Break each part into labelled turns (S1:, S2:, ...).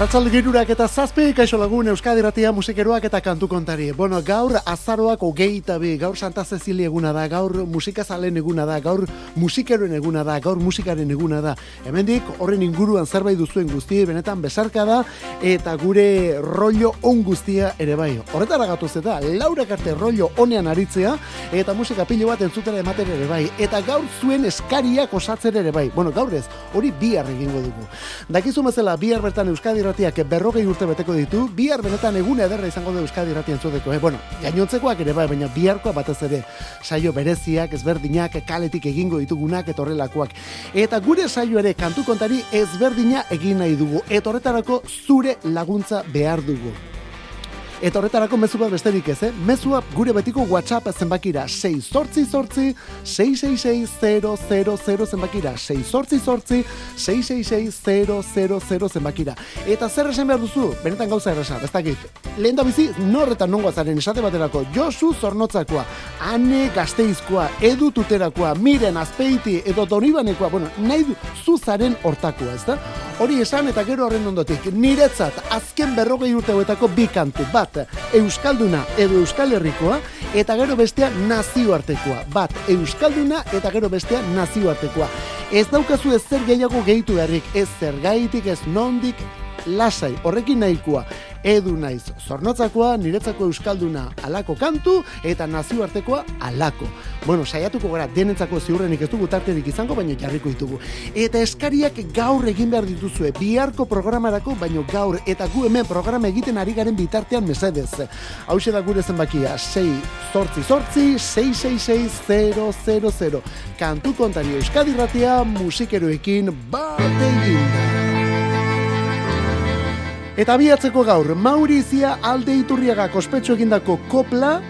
S1: Arratzalde girurak eta zazpi, kaixo lagun Euskadi Ratia musikeroak eta kantu kontari. Bueno, gaur azaroak ogeita bi, gaur Santa Cecilia eguna da, gaur musikazalen eguna da, gaur musikeroen eguna da, gaur musikaren eguna da. Hemendik horren inguruan zerbait duzuen guzti, benetan besarka da, eta gure rollo on guztia ere bai. Horretara gatoz eta, laura karte rollo onean aritzea, eta musika pilo bat entzutera ematen ere bai. Eta gaur zuen eskariak osatzen ere bai. Bueno, gaur ez, hori bihar egingo dugu. Dakizu bezala, bihar bertan Euskadi Irratiak berrogei urte beteko ditu, bihar benetan egun ederra izango da Euskadi Irratia entzuteko, eh? Bueno, gainontzekoak ere bai, baina biharkoa batez ere saio bereziak, ezberdinak, kaletik egingo ditugunak eta horrelakoak. Eta gure saio ere kantu kontari ezberdina egin nahi dugu. Eta horretarako zure laguntza behar dugu. Eta horretarako mezu bat besterik ez, eh? Mezua gure betiko WhatsApp zenbakira 6 sortzi sortzi 666 zenbakira 6 sortzi sortzi 666 zenbakira. Eta zer esan behar duzu? Benetan gauza erresa, ez dakit. Lehen da bizi, norretan nongo azaren esate baterako Josu Zornotzakoa, Ane Gazteizkoa, Edu Tuterakoa, Miren Azpeiti, edo Donibanekoa, bueno, nahi du zuzaren hortakoa, ez da? Hori esan eta gero horren ondotik, niretzat azken berrogei urte bi kantu, bat Euskalduna edo Euskal Herrikoa, eta gero bestea nazioartekoa. Bat Euskalduna eta gero bestea nazioartekoa. Ez daukazu ez zer gehiago gehitu beharrik, ez zer gaitik, ez nondik, lasai, horrekin nahikoa edu naiz zornotzakoa, niretzako euskalduna alako kantu, eta nazioartekoa alako. Bueno, saiatuko gara denentzako ziurrenik ez dugu tarterik izango, baina jarriko ditugu. Eta eskariak gaur egin behar dituzue, biharko programarako, baino gaur, eta gu hemen programa egiten ari garen bitartean mesedez. Hau da gure zenbakia, 6 sortzi sortzi, 666 Kantu kontari euskadi ratia, musikeroekin bat egin da. Eta biatzeko gaur, Maurizia alde iturriaga kospetxo egindako kopla,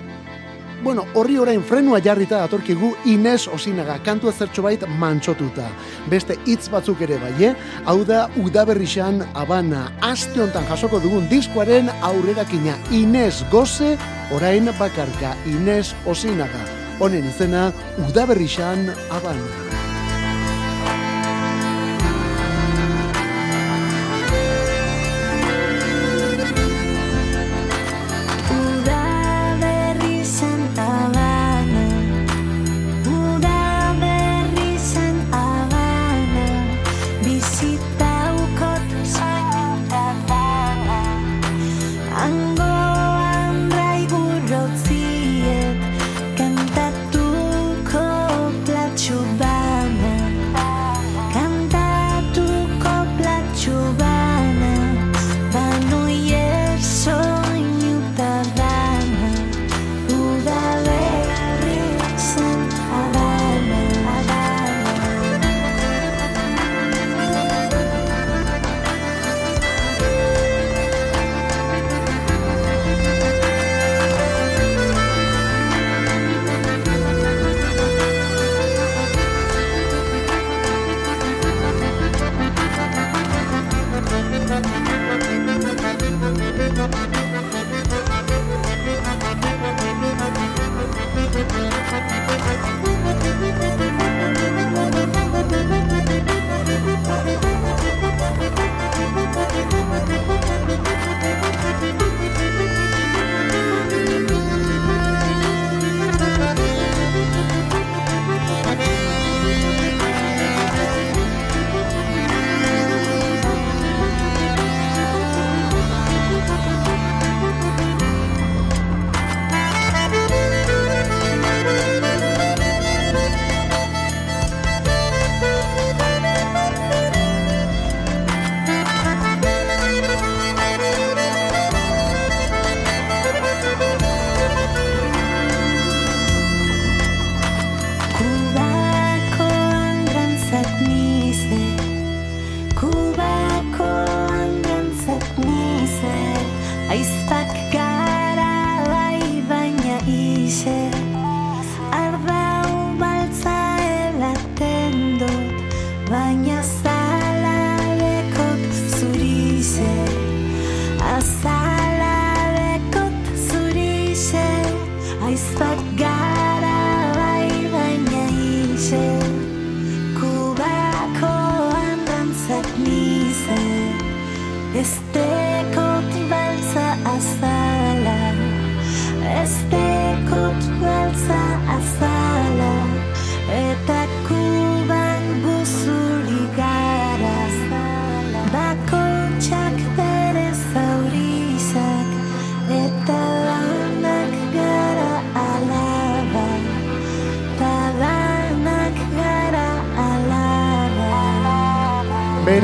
S1: bueno, horri orain frenua jarrita datorkigu Ines Osinaga, kantu ezertxo bait mantxotuta. Beste hitz batzuk ere bai, eh? Hau da, udaberrixan abana, aste hontan jasoko dugun diskoaren aurrerakina Ines Goze, orain bakarka, Ines Osinaga. Honen izena, udaberrixan abana.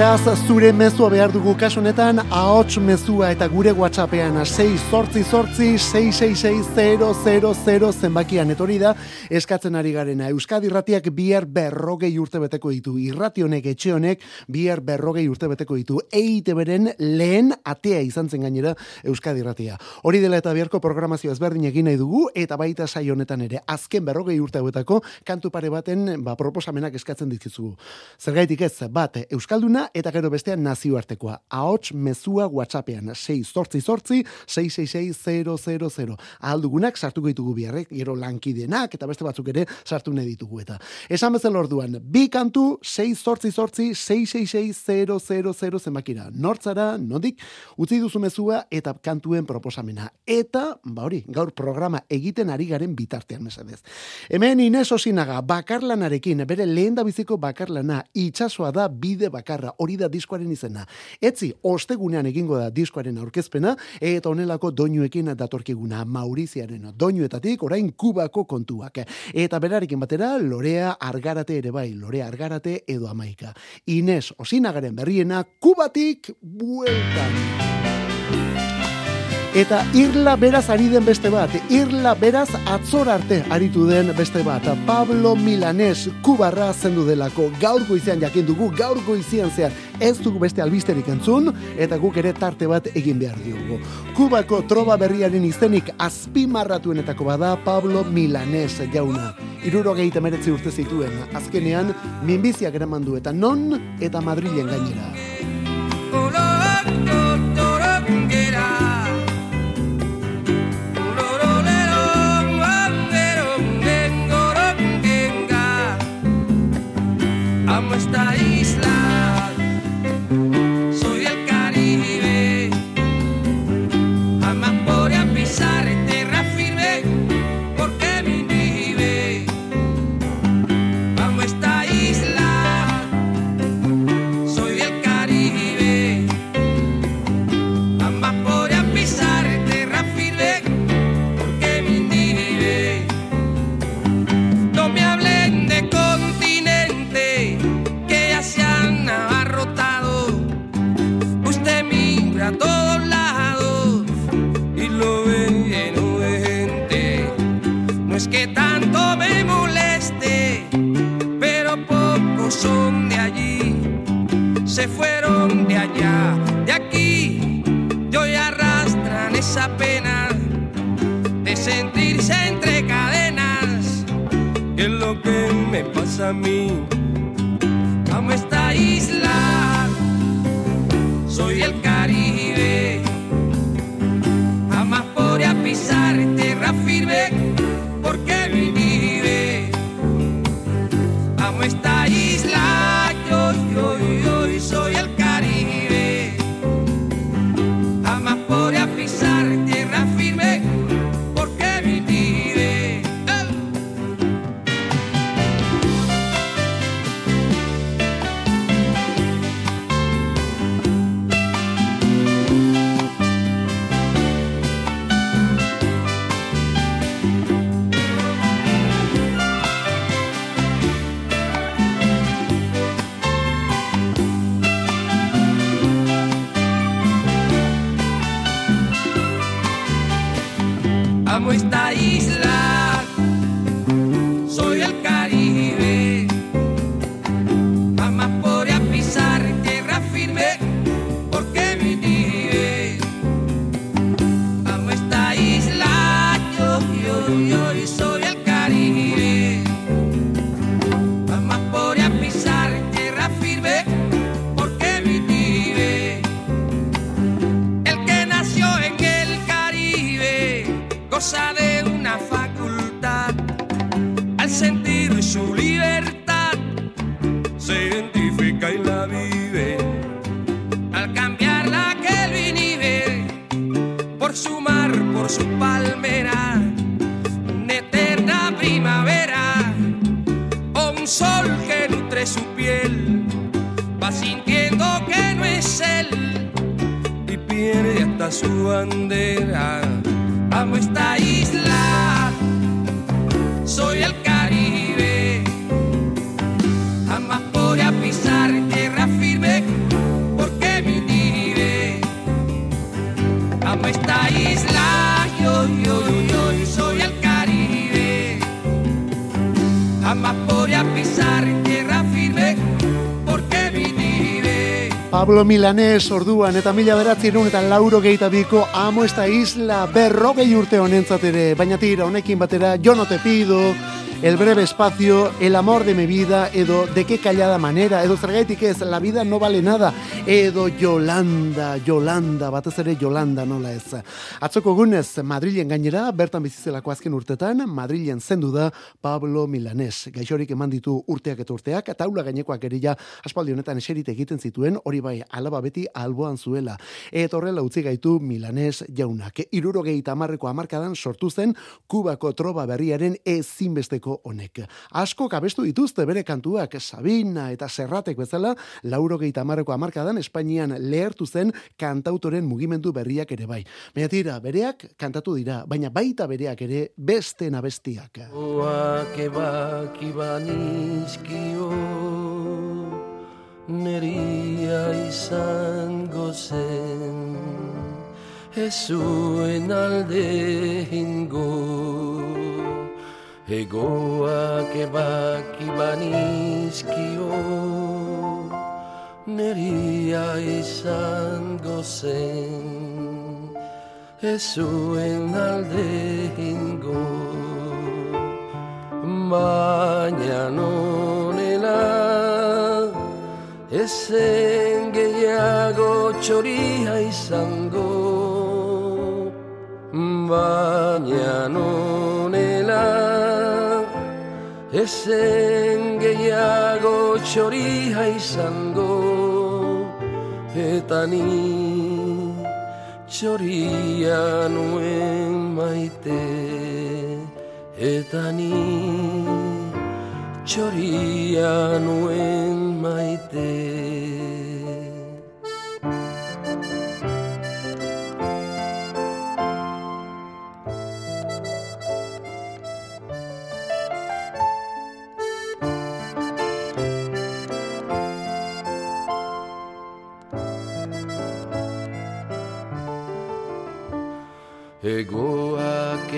S1: Beraz, zure mezua behar dugu kasunetan, ahots mezua eta gure whatsappean 6 sortzi sortzi 666 zenbakian etori da, eskatzen ari garena. Euskadi irratiak bihar berrogei urte beteko ditu. Irrati honek, etxe honek, bihar berrogei urte beteko ditu. Eite beren lehen atea izan zen gainera Euskadi irratia. Hori dela eta biharko programazio ezberdin egin nahi dugu, eta baita sai honetan ere, azken berrogei urte hauetako, kantu pare baten ba, proposamenak eskatzen ditzizugu. Zergaitik ez, bat, Euskal euskalduna eta gero bestean nazioartekoa. Ahots mezua WhatsAppean 6 sortzi sortzi 666000. Aldugunak sartuko ditugu biarrek, gero lankidenak eta beste batzuk ere sartu nahi ditugu eta. Esan bezala orduan, bi kantu 6 sortzi sortzi 666000 zenbakira. Nortzara, nodik, utzi duzu mezua eta kantuen proposamena. Eta, ba hori, gaur programa egiten ari garen bitartean mesedez. Hemen Ines Osinaga, bakarlanarekin, bere lehen biziko bakarlana, itxasoa da bide bakar hori da diskoaren izena. Etzi, ostegunean egingo da diskoaren aurkezpena, eta onelako doinuekin datorkiguna Mauriziaren doinuetatik, orain kubako kontuak. Eta berarekin batera, lorea argarate ere bai, lorea argarate edo amaika. Ines, osinagaren berriena, kubatik bueltan. Eta irla beraz ari den beste bat, irla beraz atzor arte aritu den beste bat. Pablo Milanes, kubarra zendu delako, gaur goizean jakin dugu, gaur goizean zehar, ez dugu beste albisterik entzun, eta guk ere tarte bat egin behar diogu. Kubako troba berriaren izenik azpimarratuenetako bada Pablo Milanes jauna. Iruro gehi urte zituen, azkenean, minbiziak eraman du eta non eta Madrilen gainera.
S2: A amo esta isla.
S1: Pablo Milanes orduan eta mila beratzen eta lauro gehieta biko amo esta isla berrogei urte honentzat ere, baina tira honekin batera, jo no te pido, El breve espacio, el amor de mi vida, edo de qué callada manera, edo zergaitik ez, la vida no vale nada, edo Yolanda, Yolanda, batez ere Yolanda nola ez. Atzoko gunez, Madrilen gainera, bertan bizizelako azken urtetan, Madrilen zendu da Pablo Milanes. Gaixorik eman ditu urteak eta urteak, taula gainekoak erila aspaldi honetan eserite egiten zituen, hori bai, alaba beti alboan zuela. Eta horrela utzi gaitu Milanes jaunak. Iruro gehi tamarreko amarkadan sortu zen, Kubako troba berriaren ezinbesteko honek. Asko kabestu dituzte bere kantuak Sabina eta Serratek bezala, lauro gehi tamarreko amarkadan Espainian lehertu zen kantautoren mugimendu berriak ere bai. Baina tira, bereak kantatu dira, baina baita bereak ere beste nabestiak.
S3: Oak ebak ibanizkio neria izango zen ez zuen alde Egoak ebak ibanizkio Neria izan gozen Ez zuen alde hingo Baina nonela Ezen gehiago txoria izango. Baina nonela Ezen gehiago txoria izango Eta ni txoria nuen maite. Eta ni txoria nuen maite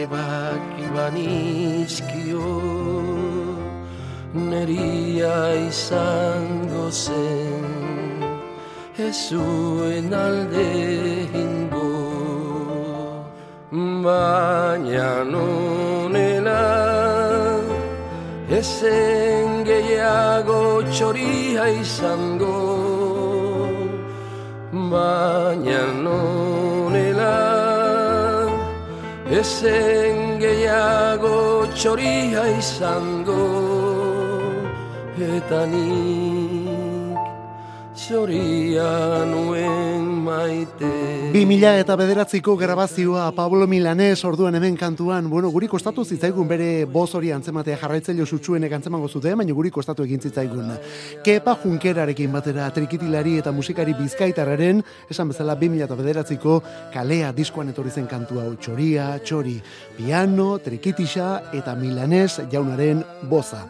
S3: Egoak ebak ibanizkio Neria izango zen Ez zuen alde hingo Baina nonela Ezen gehiago txoria izango. Baina nonela Ezen gehiago txoria izango Eta nik txoria nuen maite
S1: Bi mila eta bederatziko grabazioa Pablo Milanes orduan hemen kantuan, bueno, guri kostatu zitzaigun bere boz hori antzematea jarraitzaile sutsuenek antzemango zute, baina guri kostatu egin zitzaigun. Kepa Junkerarekin batera trikitilari eta musikari bizkaitararen, esan bezala bi mila eta bederatziko kalea diskoan etorri zen kantua hau txoria, txori, piano, trikitisa eta Milanes jaunaren boza.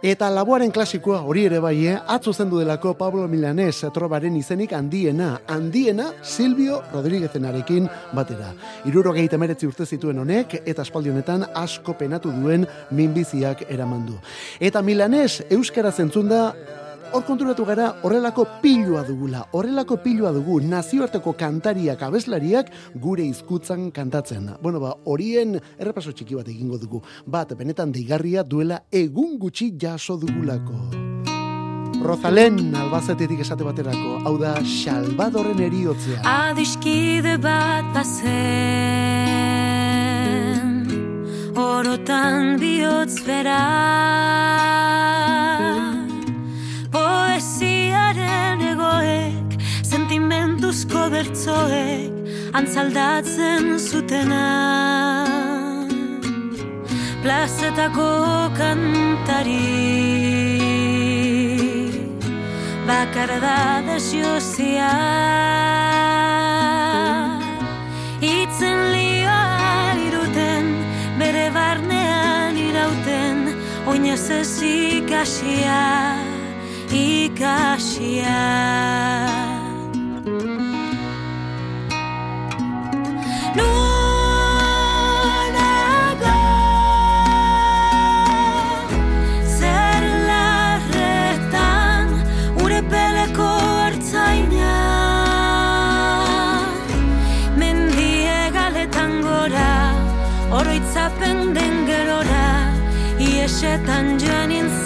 S1: Eta laboaren klasikoa hori ere bai, eh? atzu zendu delako Pablo Milanes trobaren izenik handiena, handiena Silvio Rodríguezenarekin batera. Iruro gehi temeretzi urte zituen honek, eta espaldi honetan asko penatu duen minbiziak eramandu. Eta Milanes Euskara zentzunda hor konturatu gara horrelako pilua dugula, horrelako pilua dugu nazioarteko kantariak abeslariak gure hizkutzan kantatzen. Bueno, ba, horien errepaso txiki bat egingo dugu. Bat, benetan deigarria duela egun gutxi jaso dugulako. Rozalen albazetetik esate baterako, hau da Salvadoren eriotzea.
S4: Adiskide bat bazen, orotan bihotz poesiaren egoek, sentimentuzko bertzoek, antzaldatzen zutena. Plazetako kantari, bakar da desiozia. Itzen lioa iruten, bere barnean irauten, oinez ez ikasia ikasia shed and journeying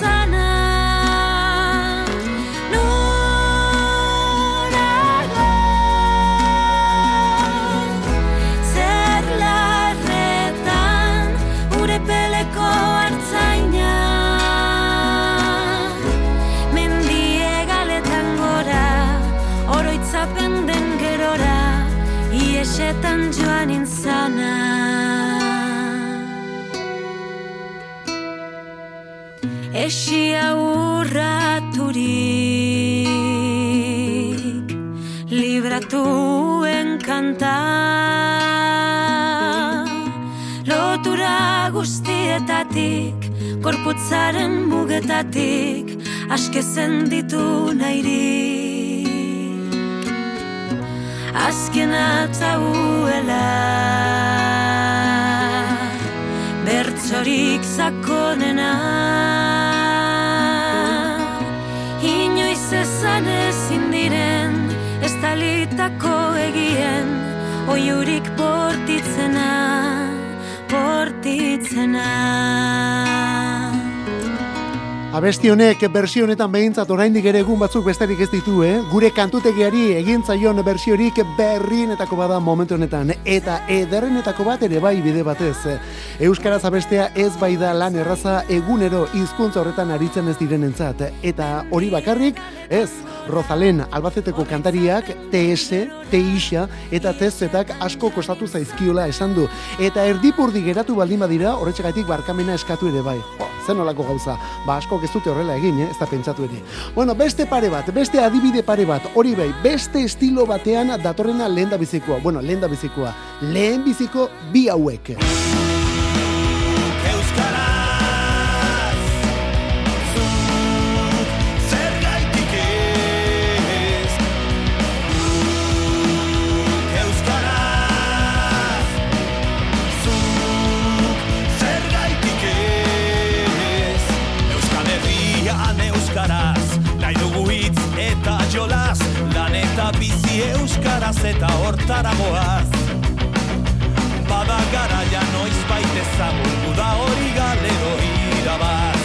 S4: azken atzauela bertzorik zakonena inoiz ezan ezin diren ez talitako egien. Oiurik portitzena portitzena
S1: Abesti honek bersio honetan behintzat oraindik ere egun batzuk besterik ez ditu, eh? Gure kantutegiari egin zaion bersiorik berrienetako bada momentu honetan eta ederrenetako bat ere bai bide batez. Euskaraz abestea ez bai da lan erraza egunero hizkuntza horretan aritzen ez direnentzat eta hori bakarrik ez Rozalen albazeteko kantariak TS, TIxa eta TZak asko kostatu zaizkiola esan du. Eta erdipurdi geratu baldin badira, horretxegatik barkamena eskatu ere bai. Zen olako gauza, ba asko ez dute horrela egin, eh? ez da pentsatu ere. Bueno, beste pare bat, beste adibide pare bat, hori bai, beste estilo batean datorrena lehen da bizikoa. Bueno, lehen da bizikoa. Lehen biziko bi hauek.
S5: Euskaraz eta hortaragoaz Bada garaia noiz baite zagun Guda hori galero irabaz.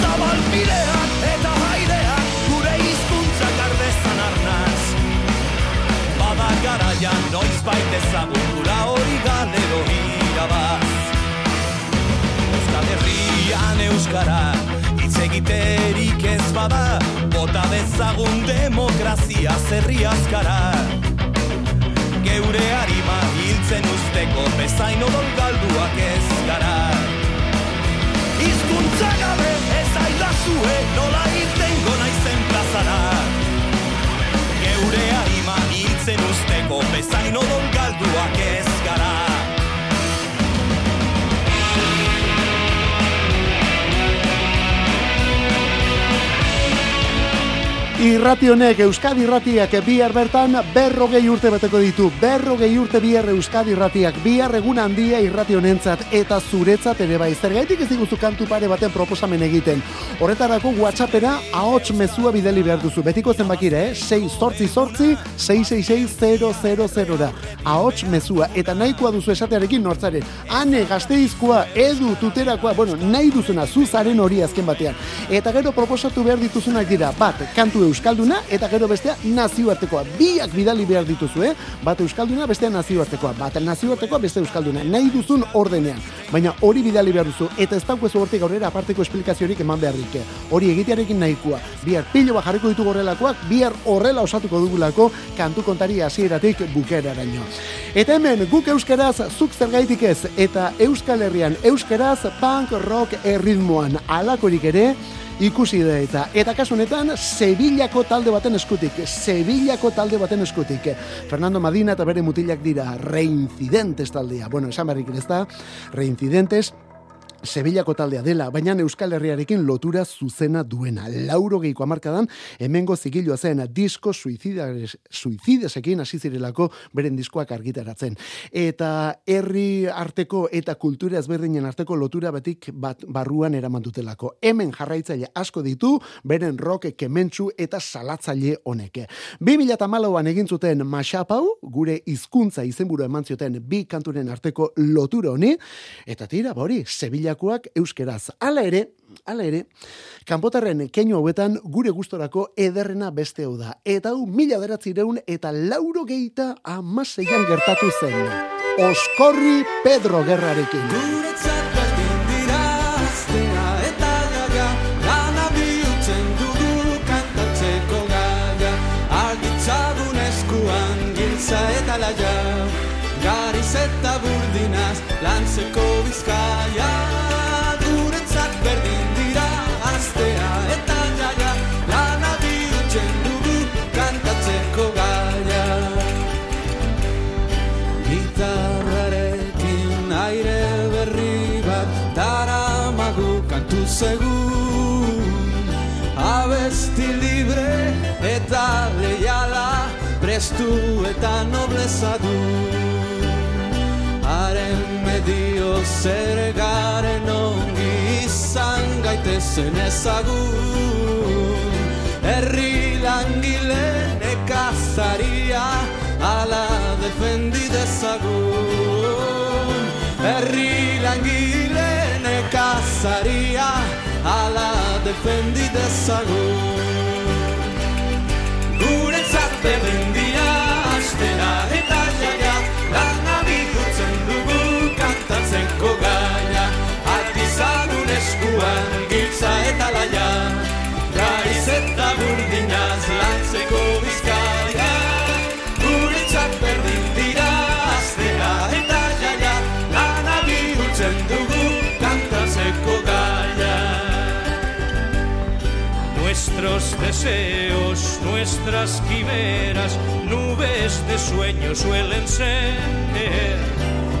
S5: Zabal bideak eta haideak Gure izkuntzak ardezan arnaz. Bada garaia noiz baite zagun Guda hori galero irabaz. Euskal Herrian euskara egiterik ez bada Bota bezagun demokrazia zerri azkara Geure harima hiltzen usteko bezain odol galduak ez gara. Izkuntza gabe ez aidazue nola hilten gona izen plazara. Geure harima hiltzen usteko bezain odol galduak ez gara
S1: Irrati honek Euskadi Irratiak bihar bertan berrogei urte beteko ditu. Berrogei urte bihar Euskadi Irratiak bihar egun handia irrati honentzat eta zuretzat ere bai. Zergaitik ez diguzu kantu pare baten proposamen egiten. Horretarako WhatsAppera ahots mezua bideli behar duzu. Betiko zenbakire, eh? 6 sortzi sortzi 666 da. Ahots mezua eta nahikoa duzu esatearekin nortzaren. Ane gazteizkoa, edu tuterakoa, bueno, nahi duzuna zuzaren hori azken batean. Eta gero proposatu behar dituzunak dira, bat, kantu euskalduna eta gero bestea nazioartekoa. Biak bidali behar dituzu, eh? Bat euskalduna, bestea nazioartekoa. Bat nazioartekoa, beste euskalduna. Nahi duzun ordenean. Baina hori bidali behar duzu eta ez daukezu hortik aurrera aparteko esplikaziorik eman behar dike. Hori egitearekin nahikoa. Bihar pilo bat jarriko ditu horrelakoak, bihar horrela osatuko dugulako kantu kontari hasieratik bukeraraino. Eta hemen guk euskaraz zuk zergaitik ez eta Euskal Herrian euskaraz punk rock erritmoan alakorik ere ikusi da eta. Eta kasu honetan Sevillako talde baten eskutik Sevillako talde baten eskutik. Fernando Madina eta bere mutilak dira Reincidentes taldea. Bueno esan barrik ez da Reincidentes Sevillako taldea dela, baina Euskal Herriarekin lotura zuzena duena. Lauro geiko amarkadan, hemengo zigilua zen disko suizidesekin hasi zirelako beren diskoak argitaratzen. Eta herri arteko eta kultura ezberdinen arteko lotura betik bat barruan eraman dutelako. Hemen jarraitzaile asko ditu, beren rock kementsu eta salatzaile honeke. 2008an egin zuten masapau, gure hizkuntza izenburu eman zioten bi kanturen arteko lotura honi, eta tira, bori, Sevilla mailakoak euskeraz. Hala ere, hala ere, kanpotarren keinu hauetan gure gustorako ederrena beste hau da. Eta hau mila beratzireun eta lauro geita amaseian gertatu zen. Oskorri Pedro Gerrarekin.
S6: Guretzat lantzeko bizkaia Guretzat berdin dira astea eta jaia Lana bihurtzen dugu kantatzeko gaia. Gitarrarekin aire berri bat daramagu kantu segun Abesti libre eta leiala prestu eta nobleza du Medio zer garen ongi izan gaitezen ezagun. Herri langile nekazaria ala defendi dezagun. Herri langile nekazaria ala defendi dezagun. Guretzat berdin giltza eta laia Gaiz eta burdinaz lantzeko bizkaia Guretzat berdin dira astera eta jaia Lana bihurtzen dugu kantatzeko gaia
S2: Nuestros deseos, nuestras quimeras, nubes de sueño suelen ser.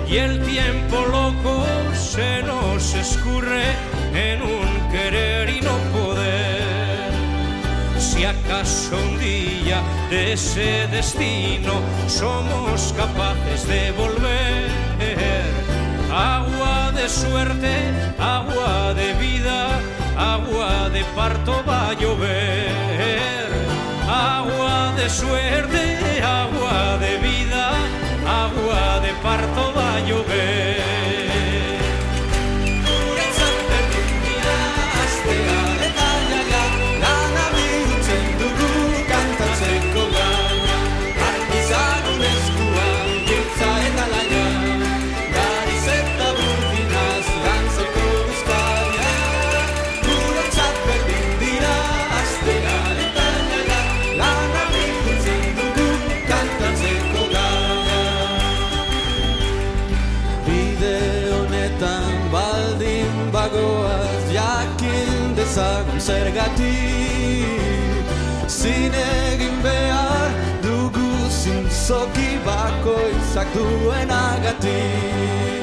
S2: Y el tiempo loco se nos escurre en un querer y no poder. Si acaso un día de ese destino somos capaces de volver. Agua de suerte, agua de vida, agua de parto va a llover. Agua de suerte, agua de vida, agua de parto va a llover.
S6: Bakoitzak duen agatik.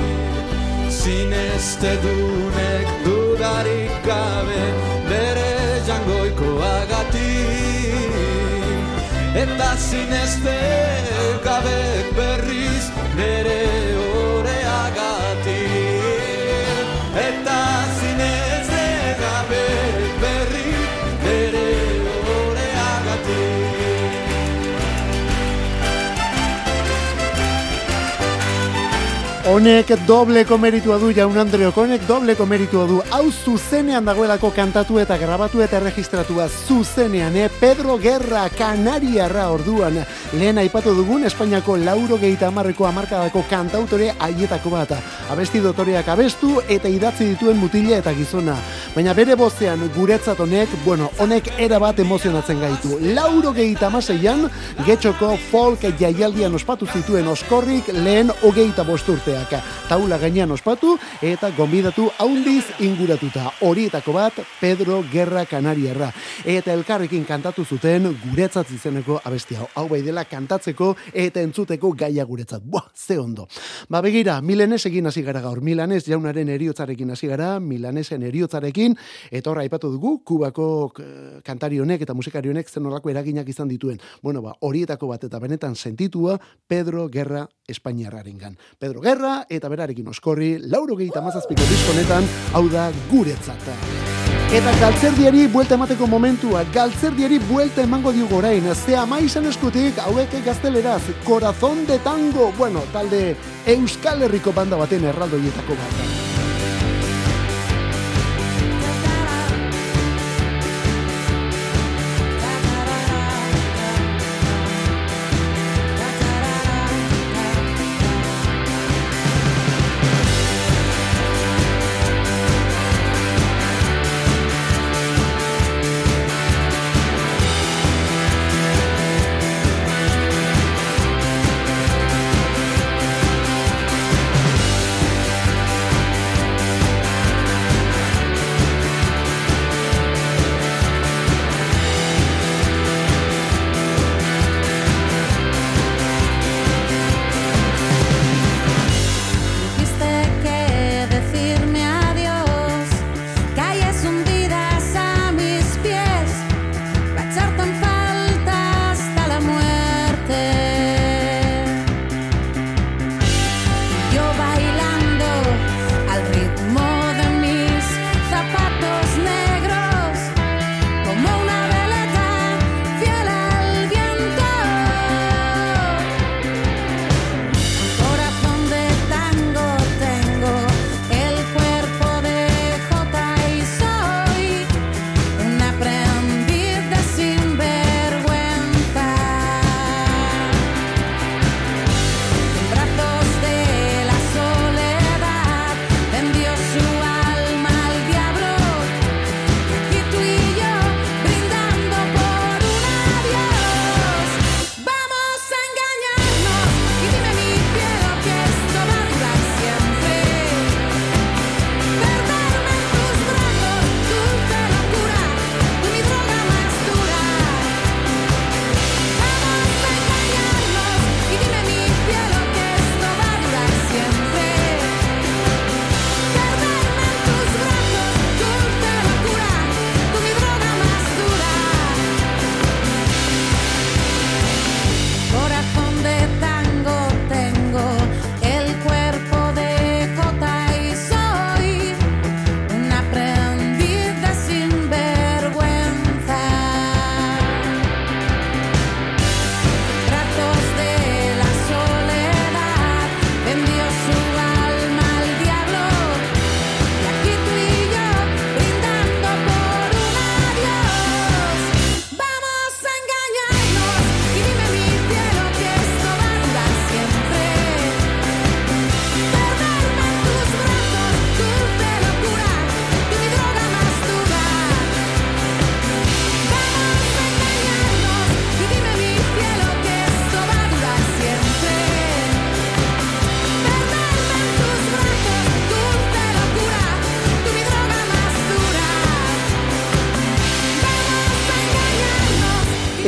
S6: Zinezte dunek dudarik gabe bere jangoiko agatik Eta zinezte gabe berriz nere
S1: Honek dobleko meritua du jaun Andreok, honek dobleko meritua du. Hau zuzenean dagoelako kantatu eta grabatu eta erregistratua zuzenean, eh? Pedro Guerra Kanariarra orduan. Lehen aipatu dugun Espainiako lauro gehieta amarreko amarkadako kantautore aietako bat. Abesti dotoreak abestu eta idatzi dituen mutila eta gizona. Baina bere bozean guretzat honek, bueno, honek era bat emozionatzen gaitu. Lauro gehieta amaseian, getxoko folk jaialdian ospatu zituen oskorrik lehen hogeita bosturteak. Taula gainean ospatu eta gonbidatu haundiz inguratuta. Horietako bat Pedro Guerra Kanariarra. Eta elkarrekin kantatu zuten guretzat izeneko abesti hau. Bai dela kantatzeko eta entzuteko gaia guretzat. Buah, ze ondo. Ba begira, Milanes egin hasi gara gaur. Milanes jaunaren eriotzarekin hasi gara, Milanesen eriotzarekin, eta horra aipatu dugu, kubako eh, kantari honek eta musikari honek zen horrako eraginak izan dituen. Bueno, ba, horietako bat eta benetan sentitua Pedro Guerra Espainiarrarengan. Pedro Guerra eta berarekin oskorri, lauro gehieta mazazpiko diskonetan, hau da guretzat. Eta galtzerdiari buelta emateko momentua, galtzerdiari buelta emango diogu orain, ze ama izan eskutik, hauek gazteleraz, Corazón de Tango, bueno, talde Euskal Herriko banda baten erraldoietako bat.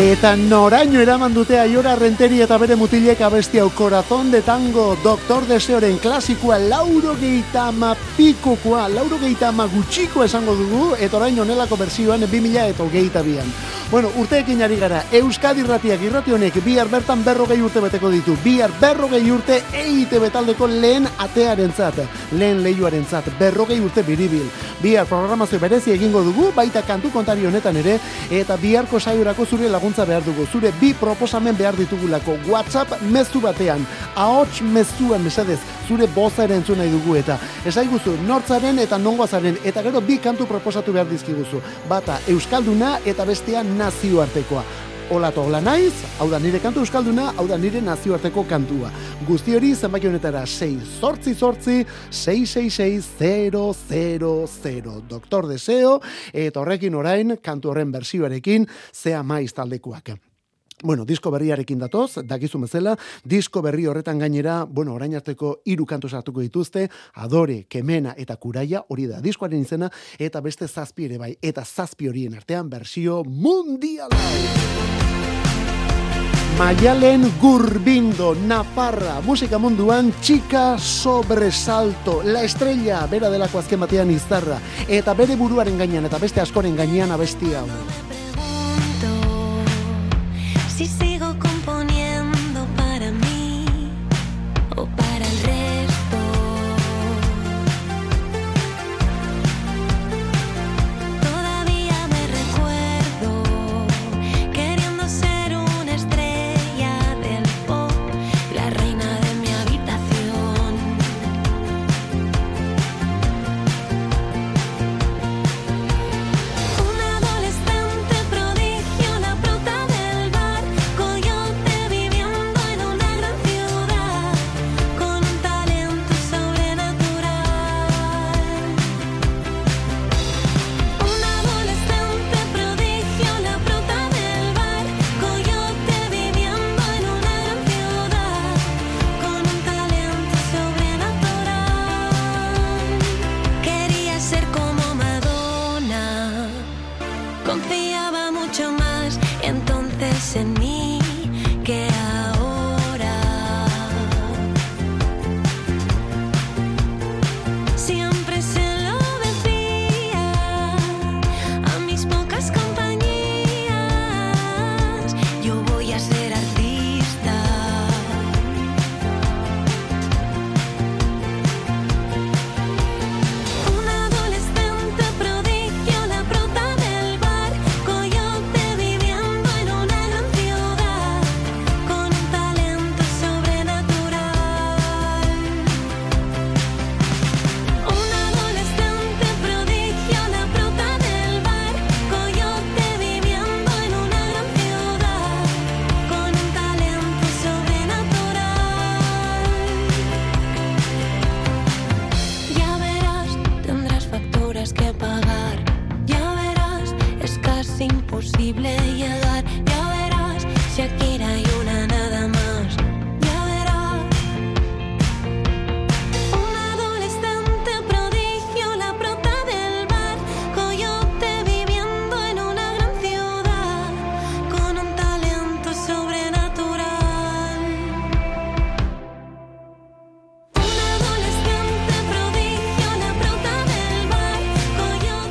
S1: Eta noraino eraman dute aiora renteri eta bere mutilek abesti hau corazón de tango, doktor deseoren klasikoa, lauro geitama pikokoa, lauro geitama gutxiko esango dugu, eta orain onelako bersioan 2000 eta geita bian. Bueno, urteekin ari gara, Euskadi ratiak irrati honek bihar bertan berrogei urte beteko ditu, bihar berrogei urte eite betaldeko lehen atearen zat, lehen lehiuaren zat, berrogei urte biribil. Bihar programazio berezi egingo dugu, baita kantu kontari honetan ere, eta biharko saiorako zure laguntza behar dugu, zure bi proposamen behar ditugulako, WhatsApp mezu batean, ahots mezuan mesedez, zure boza ere entzun nahi dugu eta esaiguzu nortzaren eta nongoazaren eta gero bi kantu proposatu behar dizkiguzu. Bata Euskalduna eta bestea nazioartekoa Ola hola naiz, hau da nire kantu euskalduna, hau da nire nazioarteko kantua. Guzti hori zenbaki honetara 6 sortzi sortzi 666 Doktor Deseo, eta horrekin orain, kantu horren bersioarekin, zea maiz taldekoak. Bueno, disko berriarekin datoz, dakizu bezala, disko berri horretan gainera, bueno, orain arteko hiru kantu sartuko dituzte, Adore, Kemena eta Kuraia, hori da diskoaren izena eta beste zazpi ere bai, eta zazpi horien artean bersio mundiala. Maialen Gurbindo, Nafarra, musika munduan txika sobresalto, la estrella, bera delako azken batean izarra, eta bere buruaren gainean, eta beste askoren gainean abesti hau.
S7: si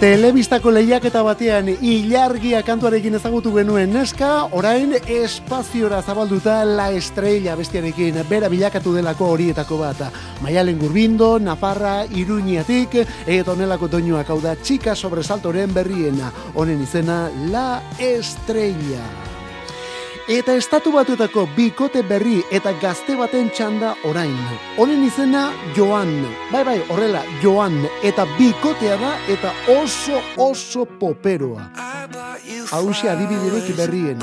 S1: Telebistako lehiaketa batean ilargia kantuarekin ezagutu genuen neska, orain espaziora zabalduta la estrella bestiarekin, bera bilakatu delako horietako bat. Maialen Gurbindo, Nafarra, Iruñatik, eta onelako doinuak hau da txika sobresaltoren berriena, honen izena la estrella. Eta estatu batuetako bikote berri eta gazte baten txanda orain. Honen izena Joan. Bai, bai, horrela, Joan. Eta bikotea da eta oso oso poperoa. Hauxe adibiderik berrien.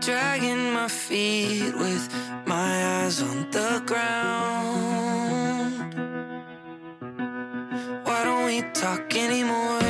S8: Dragging my feet with my eyes on the ground. Talk anymore?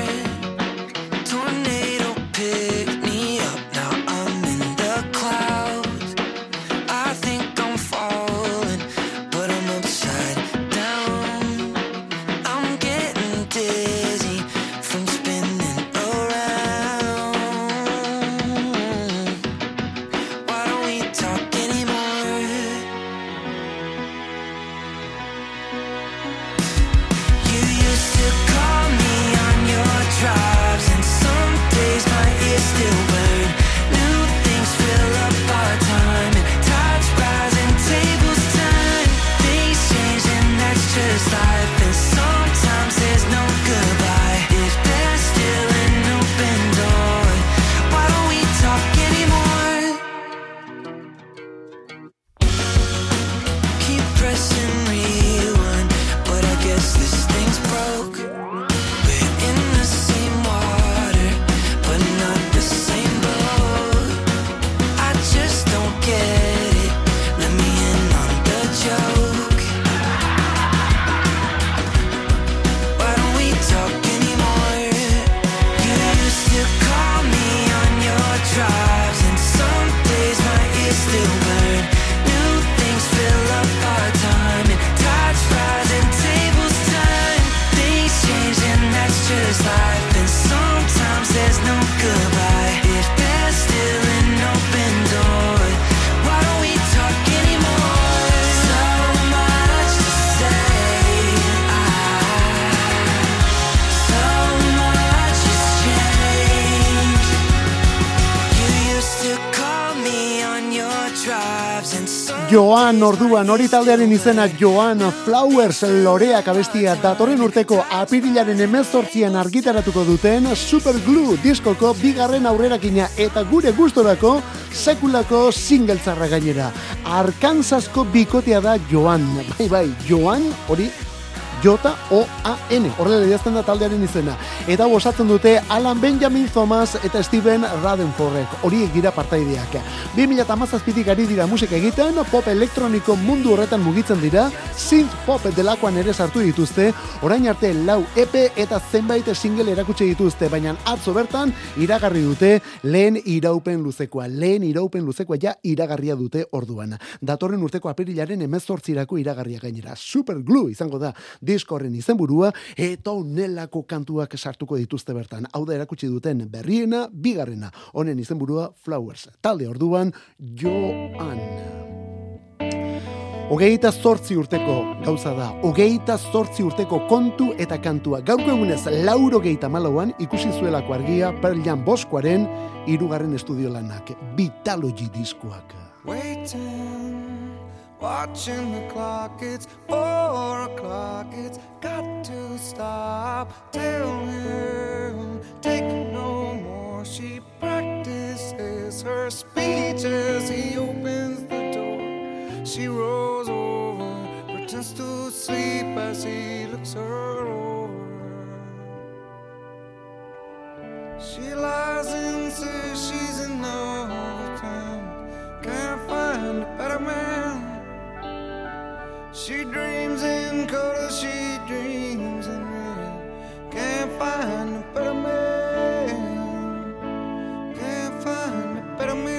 S1: Joan orduan hori taldearen izena Joan Flowers loreak abestia datorren urteko apirilaren emezortzian argitaratuko duten Superglue diskoko bigarren aurrerakina eta gure gustorako sekulako singeltzarra gainera. Arkansasko bikotea da Joan. Bai, bai, Joan hori J-O-A-N, horrela idazten da taldearen izena. Eta osatzen dute Alan Benjamin Thomas eta Steven Radenforrek, horiek dira partaideak. 2008 ari dira musika egiten, pop elektroniko mundu horretan mugitzen dira, synth pop delakoan ere sartu dituzte, orain arte lau EP eta zenbait single erakutsi dituzte, baina atzo bertan iragarri dute lehen iraupen luzekoa, lehen iraupen luzekoa ja iragarria dute orduan. Datorren urteko apirilaren emezortzirako iragarria gainera. Superglue izango da diskorren izenburua eta onelako kantuak sartuko dituzte bertan. Hau da erakutsi duten berriena, bigarrena. Honen izenburua Flowers. Talde orduan Joan. Hogeita zortzi urteko gauza da. Hogeita zortzi urteko kontu eta kantua. Gaurko egunez lauro geita malauan ikusi zuelako argia Pearl Jam boskoaren irugarren estudio lanak. Vitalogy diskoak.
S9: Waiting, watching the clock. It's four o'clock. It's got to stop. Tell him, take no more. She practices her speech as he opens the door. She rolls over, pretends to sleep as he looks her over. She lies and says she's in love with him. Can't find a better man. She dreams in color, she dreams in red. Can't find a better man. Can't find a better man.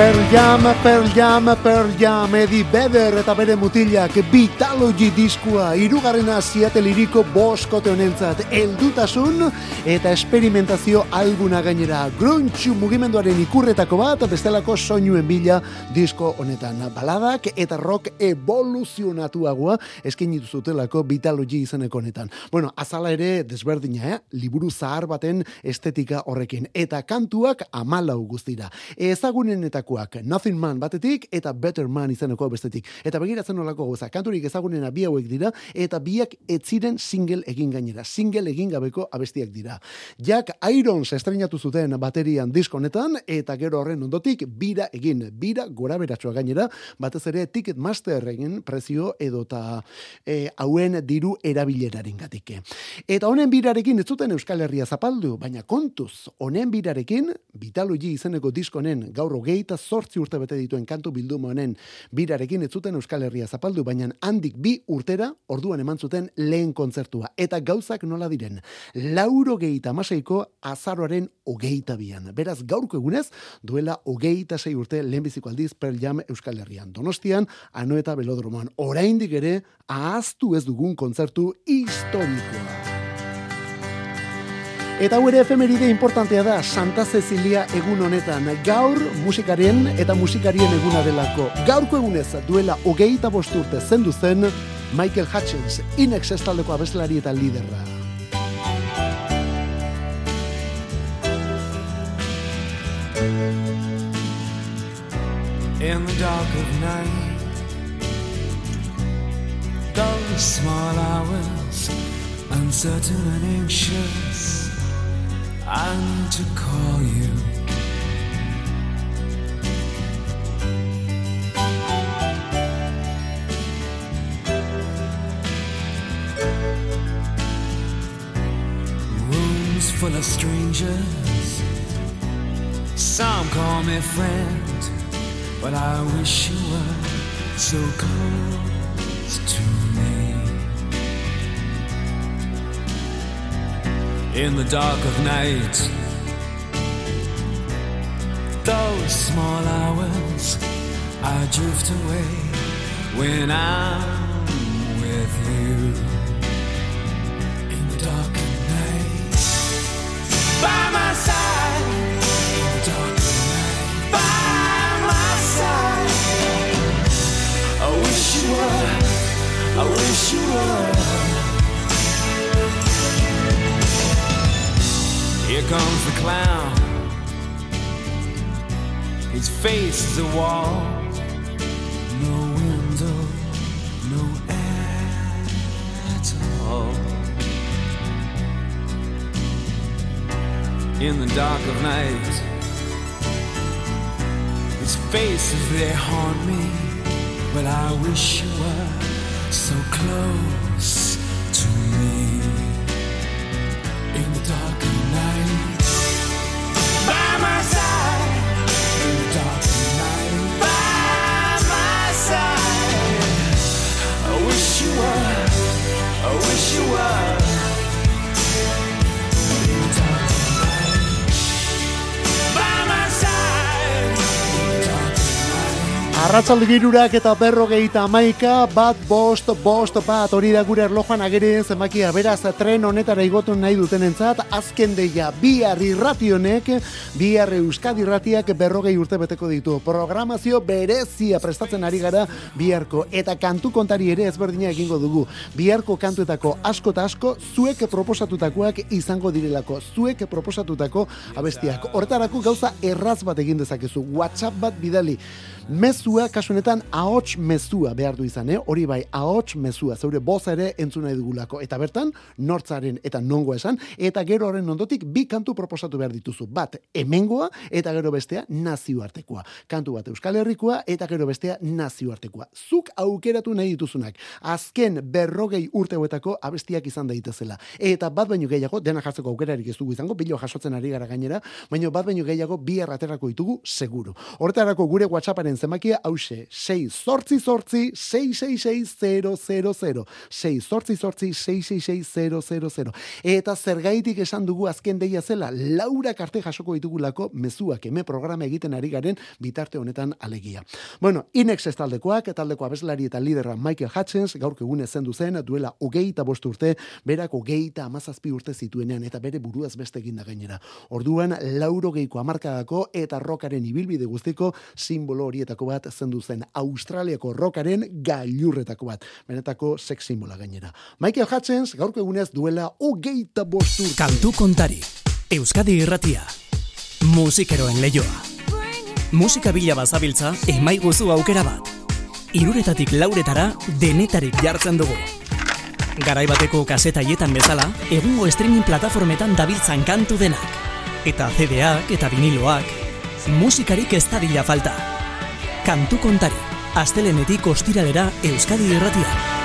S1: Pearl Jam, Pearl Jam, Pearl Jam, Eddie Vedder eta bere mutilak Vitalogy diskua, irugarrena Seattle iriko boskote honentzat, eldutasun eta experimentazio alguna gainera. Grunge mugimenduaren ikurretako bat, bestelako soinuen bila disko honetan. Baladak eta rock evoluzionatuagoa eskin zutelako Vitalogy izeneko honetan. Bueno, azala ere desberdina, eh? liburu zahar baten estetika horrekin. Eta kantuak amalau guztira. Ezagunen horietakoak Nothing Man batetik eta Better Man izeneko bestetik. Eta begiratzen nolako goza, kanturik ezagunena bi hauek dira eta biak ez ziren single egin gainera. Single egin gabeko abestiak dira. Jack Irons estrenatu zuten baterian disko honetan eta gero horren ondotik bira egin, bira gora beratsua gainera, batez ere Ticketmaster egin prezio edota e, hauen diru erabileraren gatike. Eta honen birarekin ez zuten Euskal Herria zapaldu, baina kontuz, honen birarekin, Vitalogi izeneko diskonen gaur hogeita zortzi urte bete dituen kantu bilduma honen birarekin ez zuten Euskal Herria zapaldu, baina handik bi urtera orduan eman zuten lehen kontzertua. Eta gauzak nola diren, lauro gehieta maseiko azaroaren hogeita bian. Beraz, gaurko egunez, duela hogeita sei urte lehenbiziko aldiz Pearl Jam Euskal Herrian. Donostian, ano eta belodromoan, oraindik ere, ahaztu ez dugun kontzertu historikoa. Eta hau ere efemeride importantea da Santa Cecilia egun honetan. Gaur musikaren eta musikarien eguna delako. Gaurko egunez duela hogeita bosturte zendu zen Michael Hutchins, inex estaldeko abeslari eta liderra.
S10: In the dark of night Those small hours Uncertain and anxious Need to call you. Rooms full of strangers. Some call me friend, but I wish you were so close to in the dark of night. Those small hours I drift away when I'm with you. In the dark of night, by my side. In the dark of night, by my side. I wish you were. I wish you were. Here comes the clown. His face is a wall. No window, no air at all. In the dark of night, his face is there haunt me. But I wish you were so close
S1: Arratzalde girurak eta berrogeita amaika, bat, bost, bost, bat, hori da gure erlojuan agerien zenbakia, beraz, tren honetara igotu nahi duten entzat, azken deia, bihar irrationek, bihar euskadi irratiak berrogei urte beteko ditu. Programazio berezia prestatzen ari gara biharko, eta kantu kontari ere ezberdina egingo dugu. Biharko kantuetako asko eta asko, zuek proposatutakoak izango direlako, zuek proposatutako abestiak. Horretarako gauza erraz bat egin dezakezu, WhatsApp bat bidali, mezua kasunetan ahots mezua behar du izan, eh? hori bai, ahots mezua, zeure boza ere entzuna nahi dugulako. Eta bertan, nortzaren eta nongo esan, eta gero horren ondotik bi kantu proposatu behar dituzu. Bat, hemengoa eta gero bestea nazioartekoa. Kantu bat Euskal Herrikoa eta gero bestea nazioartekoa. Zuk aukeratu nahi dituzunak. Azken berrogei urte huetako abestiak izan daitezela. Eta bat baino gehiago, dena jartzeko aukerarik ez dugu izango, bilo jasotzen ari gara gainera, baino bat baino gehiago bi erraterako ditugu seguru. Horretarako gure WhatsApparen zenbakia
S11: hause, 6 sortzi sortzi, 666 6 sortzi sortzi, 666 Eta zergaitik esan dugu azken deia zela, laura karte jasoko ditugulako mezuak eme programa egiten ari garen bitarte honetan alegia. Bueno, Inex ez taldekoak, taldeko abeslari eta liderra Michael Hutchins, gaurko egun zendu zen, duela hogeita bost urte, berak hogeita amazazpi urte zituenean, eta bere buruaz beste egin da gainera. Orduan, lauro geiko amarkadako eta rokaren ibilbide guztiko simbolo horietako bat zendu zen Australiako rokaren gailurretako bat. Benetako sex simbola gainera. Michael Hutchins, gaurko egunez duela hogeita bost urte.
S12: Kantu kontari. Euskadi irratia. Musikeroen leioa. Musika bila bazabiltza, emaiguzu aukera bat. Iruretatik lauretara denetarik jartzen dugu. Garai bateko kasetaietan bezala, egungo streaming plataformetan dabiltzan kantu denak. Eta CD-ak eta viniloak, musikarik ez dadila falta. Kantu kontari, astelenetik ostiralera Euskadi irratia.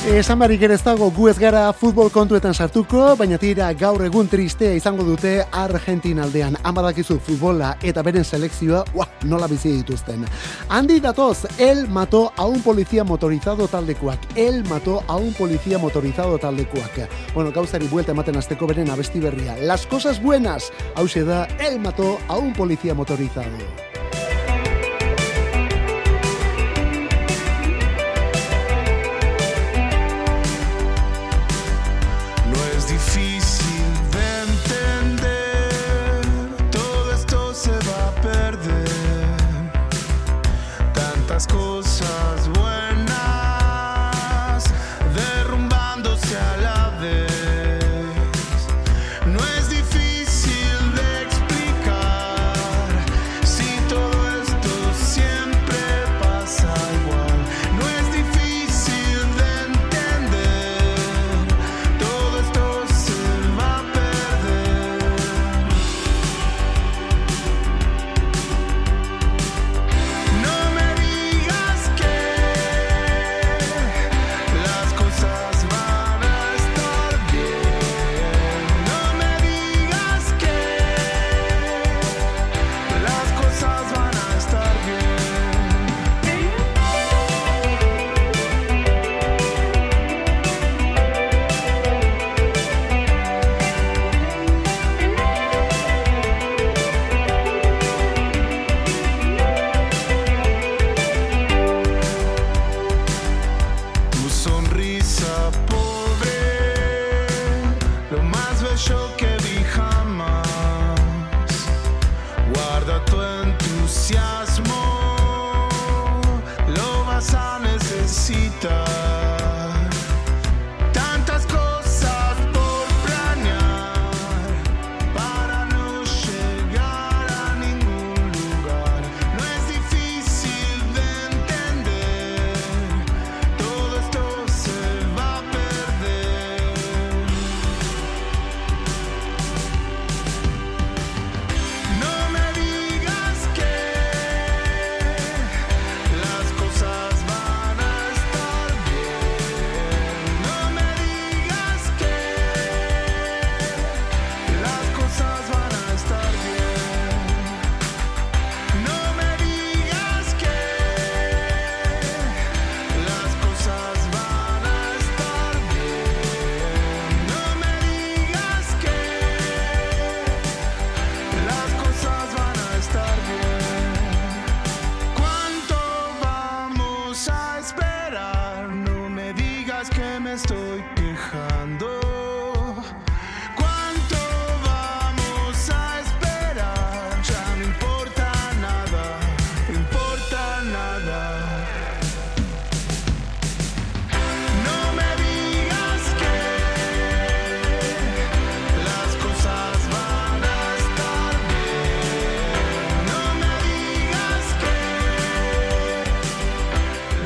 S11: Esan barik ere ez dago gu ez gara futbol kontuetan sartuko, baina tira gaur egun tristea izango dute Argentina aldean. Amadakizu futbola eta beren selekzioa, ua, nola bizi dituzten. Handi datoz, el mató a un policía motorizado taldekoak. El mató a un policía motorizado taldekoak. Bueno, gauzari buelta ematen azteko beren abesti berria. Las cosas buenas, hau da, el mató a un policía motorizado.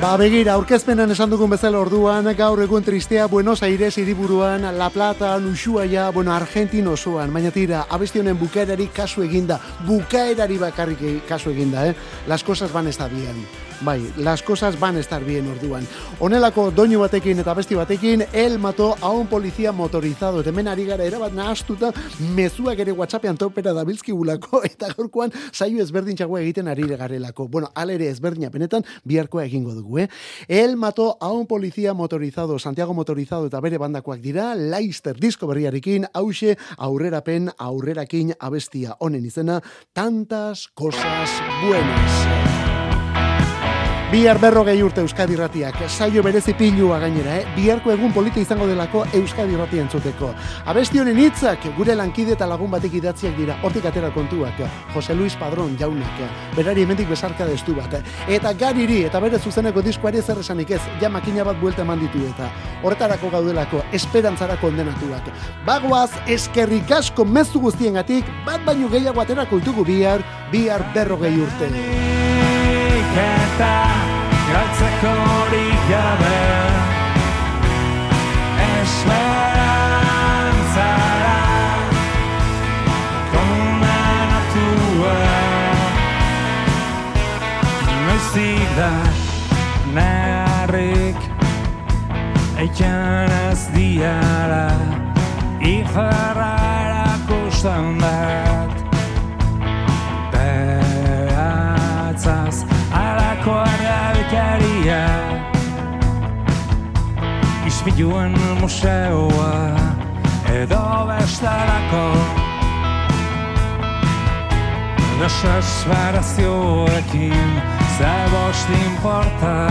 S11: Ba, begira, aurkezpenan esan dugun bezala orduan, gaur egun tristea Buenos Aires hiriburuan, La Plata, Ushuaia, bueno, Argentin osoan, baina tira, abesti honen bukaerari kasu eginda, bukaerari bakarrik kasu eginda, eh? Las cosas van a estar bien.
S1: Bai, las cosas van a estar bien orduan. Honelako doinu batekin eta besti batekin, el mato a un policía motorizado. Eta hemen ari gara erabat nahastuta, mezuak ere whatsappean topera dabilzki gulako, eta gaurkoan saio ezberdin txagoa egiten ari garelako. Bueno, alere ezberdina penetan, biharkoa egingo dugu, eh? El mato a un policía motorizado, Santiago motorizado eta bere bandakoak dira, Leister disko berriarekin, hause aurrerapen aurrerakin abestia honen izena, tantas cosas buenas. Bihar berrogei urte Euskadi Ratiak, saio berezi pilua gainera, eh? biharko egun polita izango delako Euskadi Ratia entzuteko. Abesti honen hitzak gure lankide eta lagun batek idatziak dira, hortik atera kontuak, Jose Luis Padrón jaunak, berari hemendik besarka destu bat. Eta gariri eta bere zuzeneko diskoari zer esanik ez, ja makina bat buelta eman ditu eta horretarako gaudelako, esperantzara kondenatuak. Bagoaz, eskerrik asko mezu guztiengatik, bat baino gehiago atera kultugu bihar, bihar berrogei urte.
S13: Eta galtzeko hori gabe Esperantzara kondenatua Noizik da narrik eikan ez diara Ifarra erakusten dat Ispiluen museoa edo bestarako Desesperazioekin Zer bost importa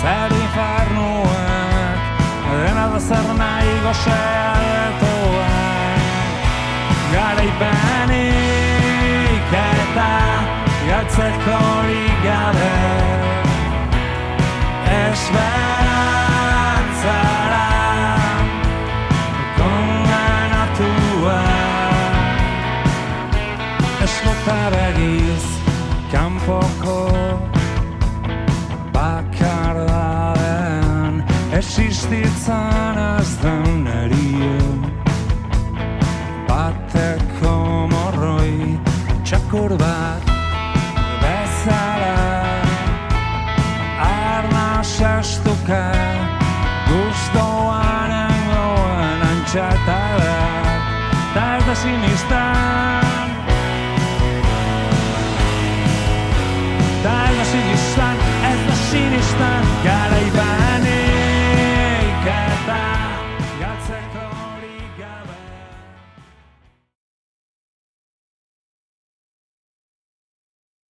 S13: Zer infernuak Dena da zer nahi gozea detoak. Garaipenik eta Galtzeko gabe Esperantzara Eslotaregiz kanpoko bakardadean existitzen ez den erio bateko morroi txakur bat bezala arna sastuka guztoan engoen antxatada da ez da sinistan